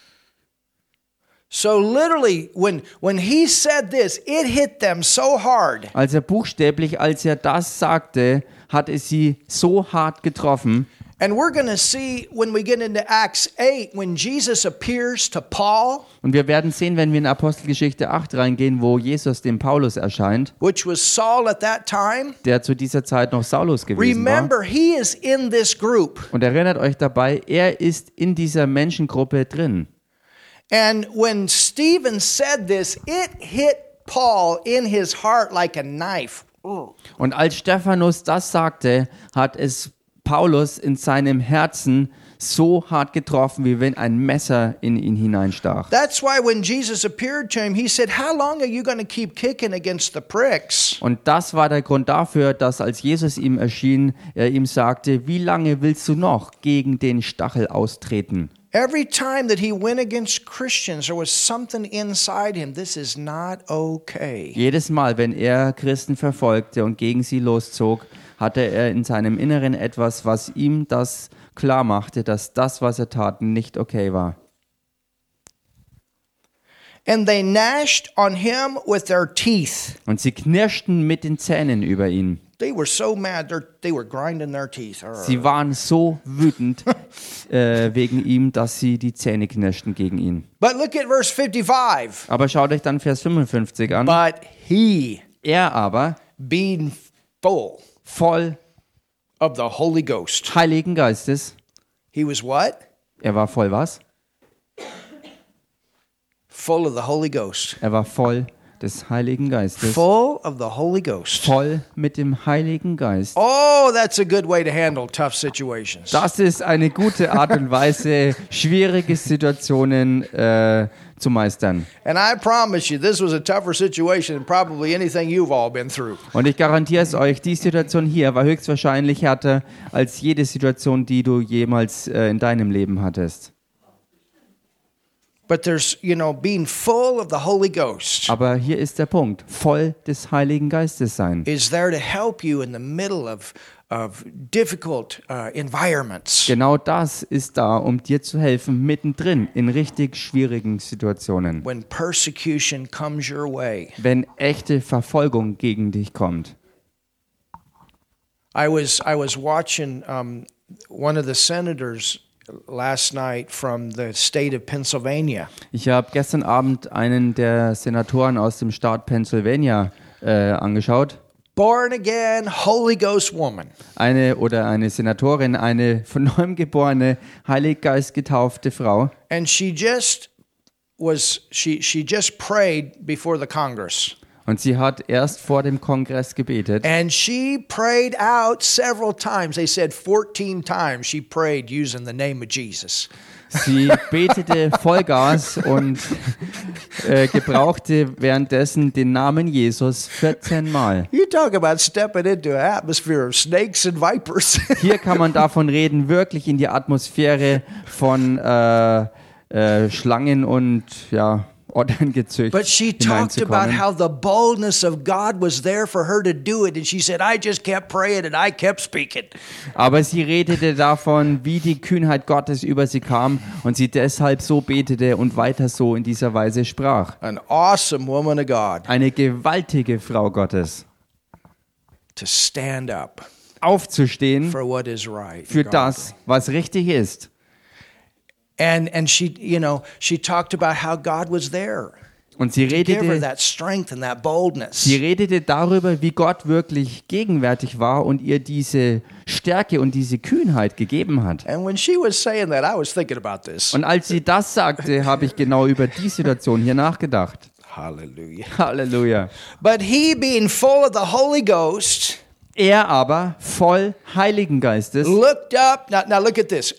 So literally, when when he said this, it hit them so hard. Also buchstäblich, als er das sagte, hat es sie so hart getroffen. And we're going to see when we get into Acts 8, when Jesus appears to Paul, Und wir werden sehen, wenn wir in Apostelgeschichte 8 reingehen, wo Jesus dem Paulus erscheint, which was Saul at that time. der zu dieser Zeit noch Saulus gewesen war. Remember, he is in this group. Und erinnert euch dabei, er ist in dieser Menschengruppe drin. And when Stephen said this, it hit Paul in his heart like a knife. Und als Stephanus das sagte, hat es Paulus in seinem Herzen so hart getroffen, wie wenn ein Messer in ihn hineinstach. That's why when Jesus appeared to him, he said, How long are you going to keep kicking against the pricks? Und das war der Grund dafür, dass als Jesus ihm erschien, er ihm sagte, wie lange willst du noch gegen den Stachel austreten? Every time that he went against Christians, there was something inside him. This is not okay. Jedes Mal, wenn er Christen verfolgte und gegen sie loszog, hatte er in seinem Inneren etwas, was ihm das klar machte, dass das, was er tat, nicht okay war. And they gnashed on him with their teeth. Und sie knirschten mit den Zähnen über ihn. They were so mad, they were grinding their teeth. Sie waren so wütend äh, wegen ihm, dass sie die Zähne knirschten gegen ihn. But look at verse 55. Aber schaut euch dann Vers 55 an. But he, Er aber, being full voll of the Holy Ghost, Heiligen Geistes, he was what? er war voll was? Full of the Holy Ghost. Er war voll des Heiligen Geistes. Full of the Holy Ghost. Voll mit dem Heiligen Geist. Oh, that's a good way to handle tough situations. Das ist eine gute Art und Weise, schwierige Situationen äh, zu meistern. And I promise you, this was a tougher situation than probably anything you've all been through. Und ich garantiere es euch, die Situation hier war höchstwahrscheinlich härter als jede Situation, die du jemals äh, in deinem Leben hattest. But there's, you know, being full of the Holy Ghost Aber hier ist der Punkt, voll des Heiligen Geistes sein. is there to help you in the middle of, of difficult uh, environments. Genau das ist da, um dir zu helfen, mittendrin in richtig schwierigen Situationen. When persecution comes your way. Wenn echte Verfolgung gegen dich kommt. I was, I was watching um, one of the senators last night from the state of Pennsylvania. Ich habe gestern Abend einen der Senatoren aus dem Staat Pennsylvania äh, angeschaut. Born again, Holy Ghost woman. Eine oder eine Senatorin, eine von neuem geborene, Heiliggeist getaufte Frau. And she just was, she, she just prayed before the Congress. Und sie hat erst vor dem Kongress gebetet. And she prayed out several times. They said 14 times she prayed using the name of Jesus. Sie betete Vollgas und äh, gebrauchte währenddessen den Namen Jesus 14 Mal. You talk about stepping into an atmosphere of snakes and vipers. Hier kann man davon reden, wirklich in die Atmosphäre von äh, äh, Schlangen und ja, but she talked about how the boldness of God was there for her to do it. And she said, I just kept praying and I kept speaking. Aber sie redete davon, wie die Kühnheit Gottes über sie kam und sie deshalb so betete und weiter so in dieser Weise sprach. An awesome woman of God Eine gewaltige Frau Gottes. to stand up Aufzustehen for what is right. für das, was richtig ist. And, and she, you know, she talked about how God was there. Und sie redete, that strength and that boldness. sie redete darüber, wie Gott wirklich gegenwärtig war und ihr diese Stärke und diese Kühnheit gegeben hat. And when she was saying that, I was thinking about this. Und als sie das sagte, habe ich genau über die Situation hier nachgedacht. Hallelujah. Halleluja. But he, being full of the Holy Ghost, Er aber, voll Heiligen Geistes, looked up. Now, now look at this.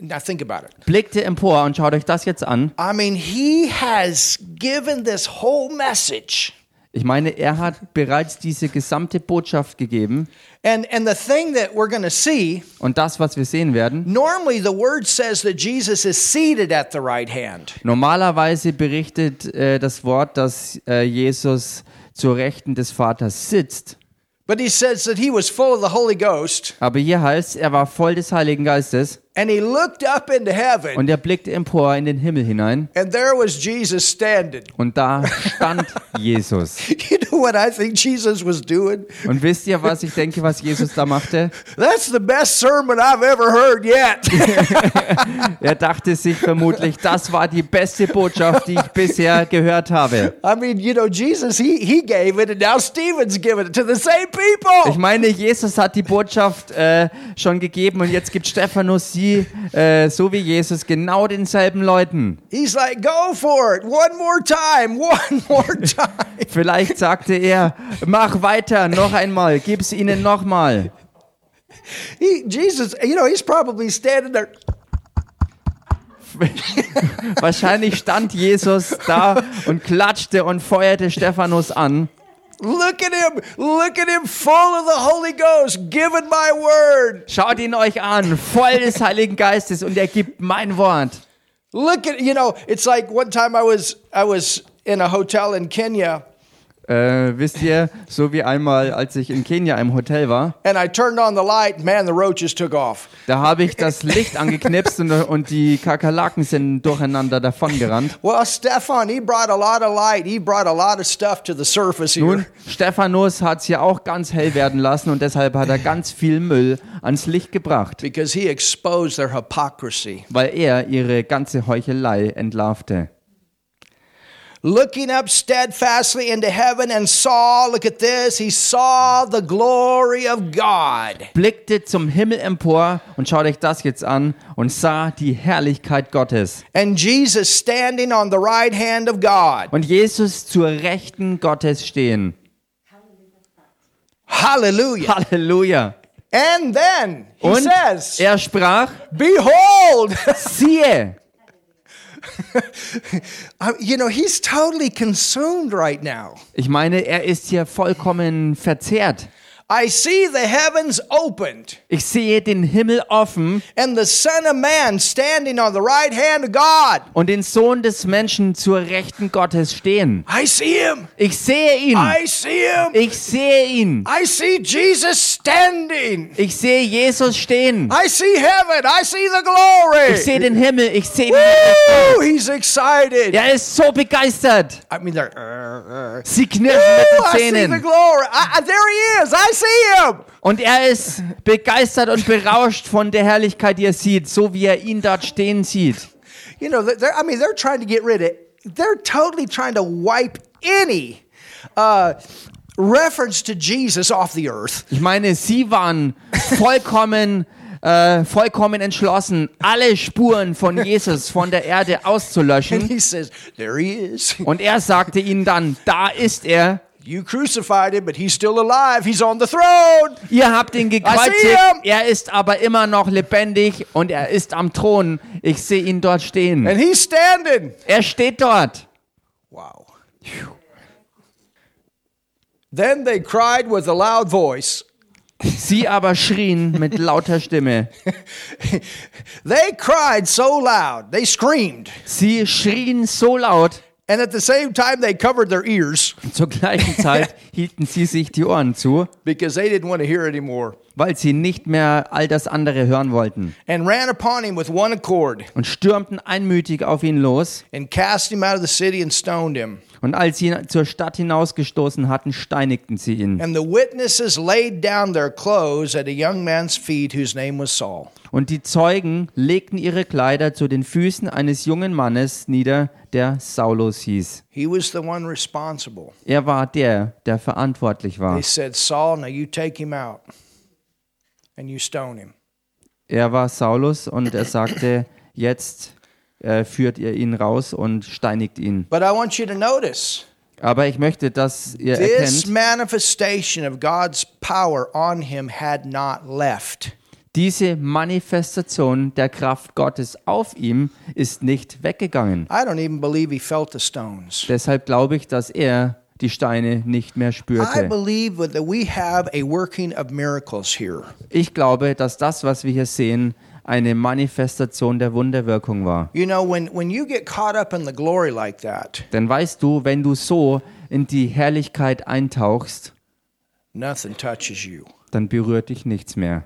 Now think about it. blickte empor und schaut euch das jetzt an. I mean, he has given this whole message. Ich meine, er hat bereits diese gesamte Botschaft gegeben. And, and the thing that we're going to see Und das, was wir sehen werden, normally the word says that Jesus is seated at the right hand. normalerweise berichtet äh, das Wort, dass äh, Jesus zur Rechten des Vaters sitzt. But he says that he was full of the Holy Ghost Aber hier heißt, er war voll des Heiligen Geistes and he looked up into heaven und er blickte empor in den Himmel hinein. and there was Jesus standing. Und da stand Jesus. You know what I think Jesus was doing? Und wisst ihr, was ich denke, was Jesus da machte? That's the best sermon I've ever heard yet. Er dachte sich vermutlich, das war die beste Botschaft, die ich bisher gehört habe. I mean, you know, Jesus, he, he gave it, and now Stephen's giving it to the same Ich people. meine, Jesus hat die Botschaft äh, schon gegeben und jetzt gibt Stephanus sie, äh, so wie Jesus, genau denselben Leuten. He's like, go for it. One more time. One more time. Vielleicht sagte er, mach weiter, noch einmal, gib's ihnen nochmal. he, Jesus, you know, he's probably standing there. Wahrscheinlich stand Jesus da und klatschte und feuerte Stephanus an. Look at him. Look at him full of the Holy Ghost, giving my word. Schaut ihn euch an, voll des Heiligen Geistes und er gibt mein Wort. Look at, you know, it's like one time I was I was in a hotel in Kenya Äh, wisst ihr, so wie einmal, als ich in Kenia im Hotel war, light, man, da habe ich das Licht angeknipst und, und die Kakerlaken sind durcheinander davongerannt. Well, Stefan, he brought a lot of light. He brought a lot of stuff to the surface here. Nun, Stephanus hat es ja auch ganz hell werden lassen und deshalb hat er ganz viel Müll ans Licht gebracht, because he exposed their hypocrisy. weil er ihre ganze Heuchelei entlarvte. Looking up steadfastly into heaven and saw, look at this, he saw the glory of God. Blickte zum Himmel empor und schaut euch das jetzt an und sah die Herrlichkeit Gottes. And Jesus standing on the right hand of God. Und Jesus zur Rechten Gottes stehen. Hallelujah. Halleluja. And then he Und says, er sprach, Behold, siehe, you know, he's totally consumed right now. ich meine, er ist hier vollkommen verzehrt. I see the heavens opened Ich sehe den Himmel offen and the Son of Man standing on the right hand of God. und den Sohn des Menschen zur Rechten Gottes stehen. I see him. Ich sehe ihn. I see him. Ich sehe ihn. I see Jesus standing. Ich sehe Jesus stehen. I see heaven. I see the glory. Ich sehe den Himmel. Ich sehe den excited. Er ist so begeistert. I mean, they're. Uh, uh, Sie knirschen mit I den see the Zähnen. glory. I, there he is. I. Und er ist begeistert und berauscht von der Herrlichkeit, die er sieht, so wie er ihn dort stehen sieht. You know, they're, I mean, they're trying to get rid of. They're totally trying to wipe any uh, reference to Jesus off the earth. Ich meine, sie waren vollkommen, äh, vollkommen entschlossen, alle Spuren von Jesus von der Erde auszulöschen. he says, "There he is. Und er sagte ihnen dann, da ist er. You crucified him, but he's still alive. He's on the throne." Ihr habt ihn gekreuzigt, er ist aber immer noch lebendig und er ist am Thron. Ich sehe ihn dort stehen. And he's standing. Er steht dort. Wow. Then they cried with a loud voice. Sie aber schrien mit lauter Stimme. They cried so loud, they screamed. Sie schrien so laut, And at the same time, they covered their ears zur gleichen Zeit hielten sie sich die Ohren zu, because they didn't want to hear anymore weil sie nicht mehr all das andere hören wollten. and ran upon him with one accord Und stürmten einmütig auf ihn los. and cast him out of the city and stoned him. Und als sie ihn zur Stadt hinausgestoßen hatten, steinigten sie ihn. And the witnesses laid down their clothes at a young man's feet whose name was Saul. Und die Zeugen legten ihre Kleider zu den Füßen eines jungen Mannes nieder, der Saulus hieß. Er war der, der verantwortlich war. They said, Saul, now you take him out and you stone him. Er war Saulus und er sagte, jetzt äh, führt ihr ihn raus und steinigt ihn. But I want you to notice Aber ich möchte, dass ihr this erkennt, manifestation of God's power on him had not left. diese Manifestation der Kraft Gottes auf ihm ist nicht weggegangen. I don't even believe he felt the stones. Deshalb glaube ich, dass er die Steine nicht mehr I spürte. believe that we have a working of miracles here. Ich glaube, dass das, was wir hier sehen, eine Manifestation der Wunderwirkung war. You know, when, when you get caught up in the glory like that, Denn weißt du, wenn du so in die Herrlichkeit eintauchst, nothing touches you. dann berührt dich nichts mehr.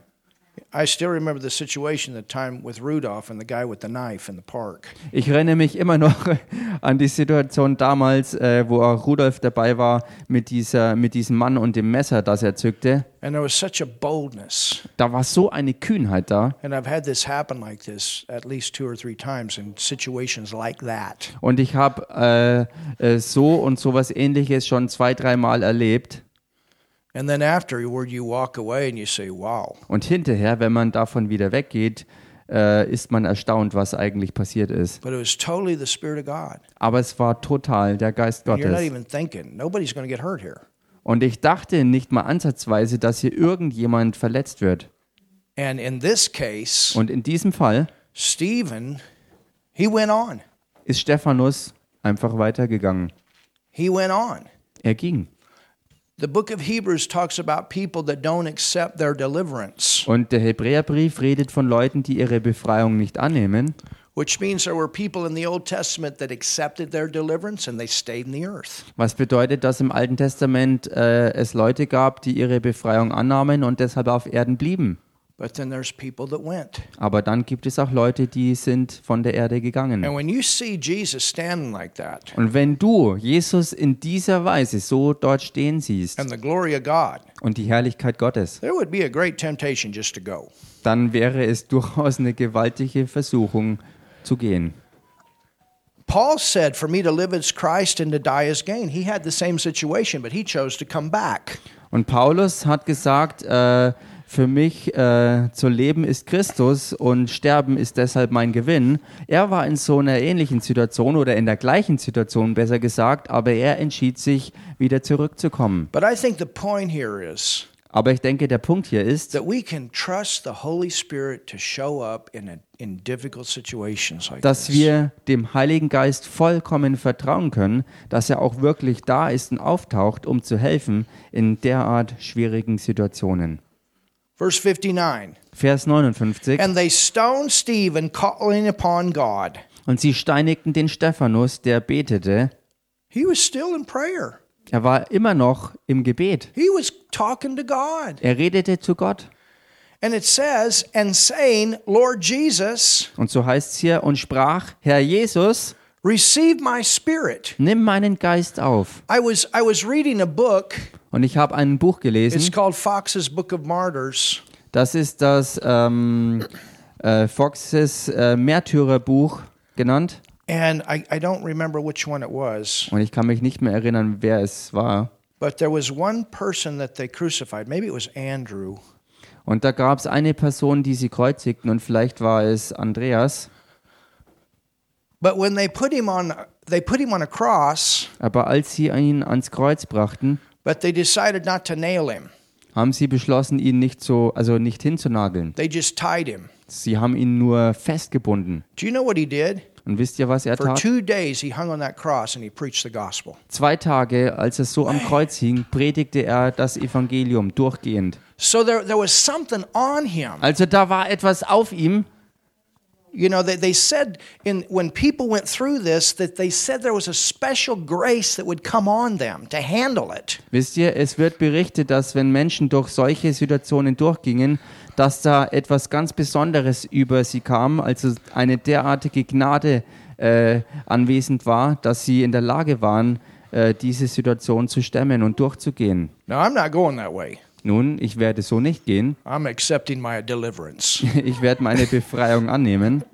Ich erinnere mich immer noch an die Situation damals, äh, wo auch Rudolf dabei war mit, dieser, mit diesem Mann und dem Messer, das er zückte. And there was such a boldness. Da war so eine Kühnheit da. And I've had this happen like this at least two or three times in situations like that. Und ich habe äh, äh, so und sowas ähnliches schon zwei, dreimal erlebt. Und hinterher, wenn man davon wieder weggeht, äh, ist man erstaunt, was eigentlich passiert ist. But it was totally the Spirit of God. Aber es war total der Geist You're not Gottes. even thinking, nobody's going to get hurt here. Und ich dachte nicht mal ansatzweise, dass hier irgendjemand verletzt wird. And in this case, Und in diesem Fall Stephen, he went on. ist Stephanus einfach weitergegangen. He went on. Er ging. The book of Hebrews talks about people that don't accept their deliverance, Und der Hebräerbrief redet von Leuten, die ihre Befreiung nicht annehmen. which means there were people in the Old Testament that accepted their deliverance and they stayed in the earth. Was bedeutet, dass im Alten Testament äh, es Leute gab, die ihre Befreiung annahmen und deshalb auf Erden blieben. But then there's people that went. Aber dann gibt es auch Leute, die sind von der Erde gegangen. And when you see Jesus standing like that Und wenn du Jesus in dieser Weise so dort stehen siehst and the glory of God, und die Herrlichkeit Gottes, there would be a great temptation just to go. dann wäre es durchaus eine gewaltige Versuchung zu gehen. Paul said, For me to live is Christ and to die is gain. He had the same situation, but he chose to come back. Und Paulus hat gesagt, äh, für mich äh, zu leben ist Christus und sterben ist deshalb mein Gewinn. Er war in so einer ähnlichen Situation oder in der gleichen Situation besser gesagt, aber er entschied sich, wieder zurückzukommen. But I think the point here is Aber ich denke, der Punkt hier ist, that we can trust the Holy Spirit to show up in, a, in difficult situations like dass wir dem Heiligen Geist vollkommen vertrauen können, dass er auch wirklich da ist und auftaucht, um zu helfen in derart schwierigen Situationen. Verse 59 Vers 59. And they stoned Stephen, calling upon God. Und sie steinigten den Stephanus, der betete. He was still in prayer, Er war immer noch im Gebet. he was talking to God. Er redete zu Gott. And it says, and saying, Lord Jesus, Und so heißt es hier, und sprach, Herr Jesus, receive my spirit. nimm meinen Geist auf. I was, I was reading a book. Und ich habe ein Buch It's gelesen. called Fox's Book of Martyrs. Das ist das ähm, äh, Foxes äh, Märtyrerbuch genannt. And I, I don't remember which one it was, Und ich kann mich nicht mehr erinnern, wer es war. but there was one person that they crucified. Maybe it was Andrew. Und da gab es eine Person, die sie kreuzigten, und vielleicht war es Andreas. But when they put him on, they put him on a cross, Aber als sie ihn ans Kreuz brachten, but they decided not to nail him. haben sie beschlossen, ihn nicht so, also nicht hinzunageln. They just tied him. Sie haben ihn nur festgebunden. Do you know what he did? Und wisst ihr, was er For tat? two days, he hung on that cross and he preached the gospel. Zwei Tage, als er so am Kreuz hing, predigte er das Evangelium durchgehend. So there, there was something on him. Also da war etwas auf ihm. You know, they, they said in, when people went through this, that they said there was a special grace that would come on them to handle it. Wisst ihr, es wird berichtet, dass wenn Menschen durch solche Situationen durchgingen, dass da etwas ganz Besonderes über sie kam, also eine derartige Gnade äh, anwesend war, dass sie in der Lage waren, äh, diese Situation zu stemmen und durchzugehen. Now, I'm not going that way. Nun, ich werde so nicht gehen. I'm accepting my deliverance. Ich werde meine Befreiung annehmen,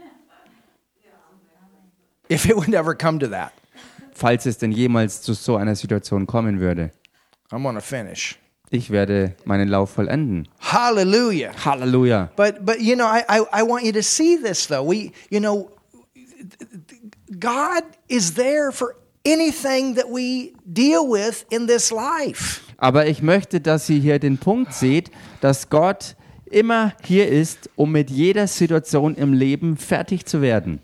if it would ever come to that, falls es denn jemals zu so einer Situation kommen würde. I'm to finish. Ich werde meinen Lauf vollenden. Hallelujah. Halleluja. But but you know, I, I, I want you to see this though. We you know God is there for anything that we deal with in this life. Aber ich möchte, dass ihr hier den Punkt seht, dass Gott immer hier ist, um mit jeder Situation im Leben fertig zu werden.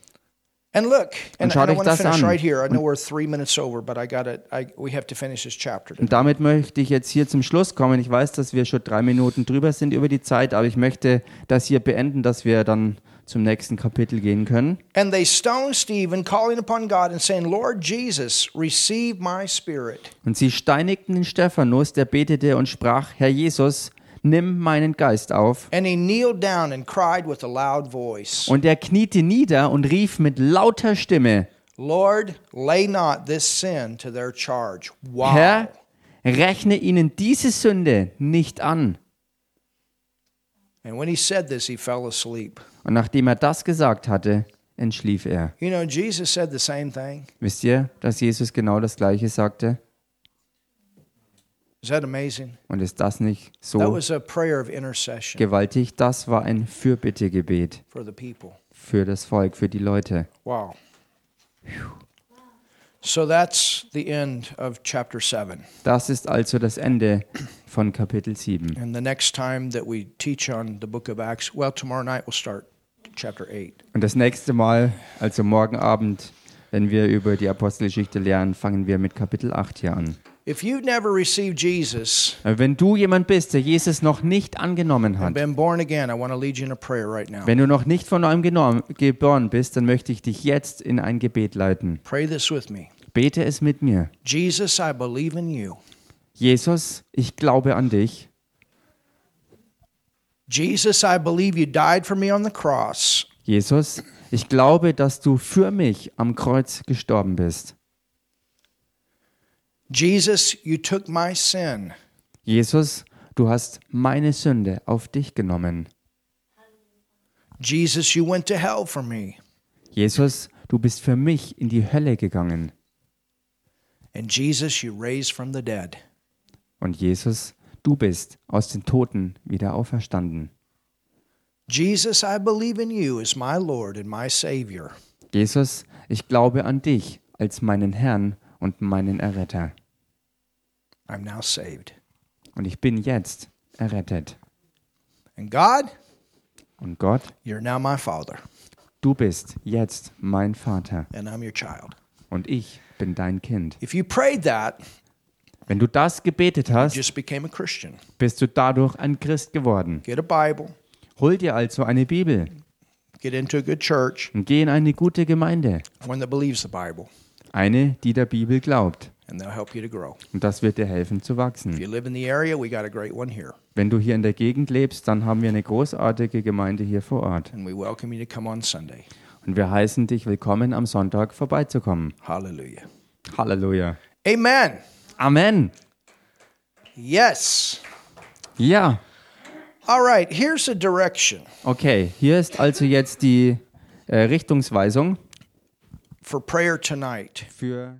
And look, and, schaut and I euch want to finish an. right here. I know we're three minutes over, but I got it. I, we have to finish this chapter. Und damit möchte ich jetzt hier zum Schluss kommen. Ich weiß, dass wir schon drei Minuten drüber sind über die Zeit, aber ich möchte das hier beenden, dass wir dann zum nächsten Kapitel gehen können. And they stoned Stephen, calling upon God and saying, Lord Jesus, receive my spirit. Und sie steinigten den Stephanus, der betete und sprach, Herr Jesus, nimm meinen Geist auf. And he kneeled down and cried with a loud voice, Und er kniete nieder und rief mit lauter Stimme, Lord, lay not this sin to their charge. Wow. Herr, rechne ihnen diese Sünde nicht an. And when he said this, he fell asleep. Und nachdem er das gesagt hatte, entschlief er. You know, Jesus said the same thing. Wisst ihr, dass Jesus genau das Gleiche sagte? Is that amazing? Und ist das nicht That so was a prayer of intercession gewaltig? Das war ein Fürbittegebet for the people. für das Volk, für die Leute. Wow. So that's the end of chapter 7. Das ist also das Ende von Kapitel 7. And the next time that we teach on the book of Acts, well, tomorrow night we'll start chapter 8. Und das nächste Mal, also morgen Abend, wenn wir über die Apostelgeschichte lernen, fangen wir mit Kapitel 8 hier an. If you've never received Jesus Wenn du jemand bist, der Jesus noch nicht angenommen hat, been born again, I want to lead you in a prayer right now. wenn du noch nicht von neuem geboren bist, dann möchte ich dich jetzt in ein Gebet leiten. Pray this with me. Bete es mit mir. Jesus, I believe in you. Jesus, ich glaube an dich. Jesus, I believe you died for me on the cross. Jesus, ich glaube, dass du für mich am Kreuz gestorben bist. Jesus, you took my sin. Jesus, du hast meine Sünde auf dich genommen. Jesus, you went to hell for me. Jesus, du bist für mich in die Hölle gegangen. And Jesus, you raised from the dead. Und Jesus, du bist aus den Toten wieder auferstanden. Jesus, I believe in you as my Lord and my Savior. Jesus, ich glaube an dich als meinen Herrn und meinen Erretter. I'm now saved. Und ich bin jetzt errettet. And God, Und Gott, you're now my Father, du bist jetzt mein Vater. and I'm your child. Und ich bin dein Kind. If you prayed that, Wenn du das gebetet hast, just became a Christian. bist du dadurch ein Christ geworden. Get a Bible, Hol dir also eine Bibel get into a good church, und geh in eine gute Gemeinde. one that believes the Bible, Eine, die der Bibel glaubt. and they'll help you to grow. Und das wird dir helfen zu If wachsen. you live in the area, we got a great one here, Wenn du hier in der Gegend lebst, dann haben wir eine großartige Gemeinde hier vor Ort. and we welcome you to come on Sunday. Und wir heißen dich willkommen, am Sonntag vorbeizukommen. Hallelujah. Halleluja. Amen. Amen. Yes. Ja, All right, here's a direction okay. Hier ist also jetzt die äh, Richtungsweisung for prayer tonight. für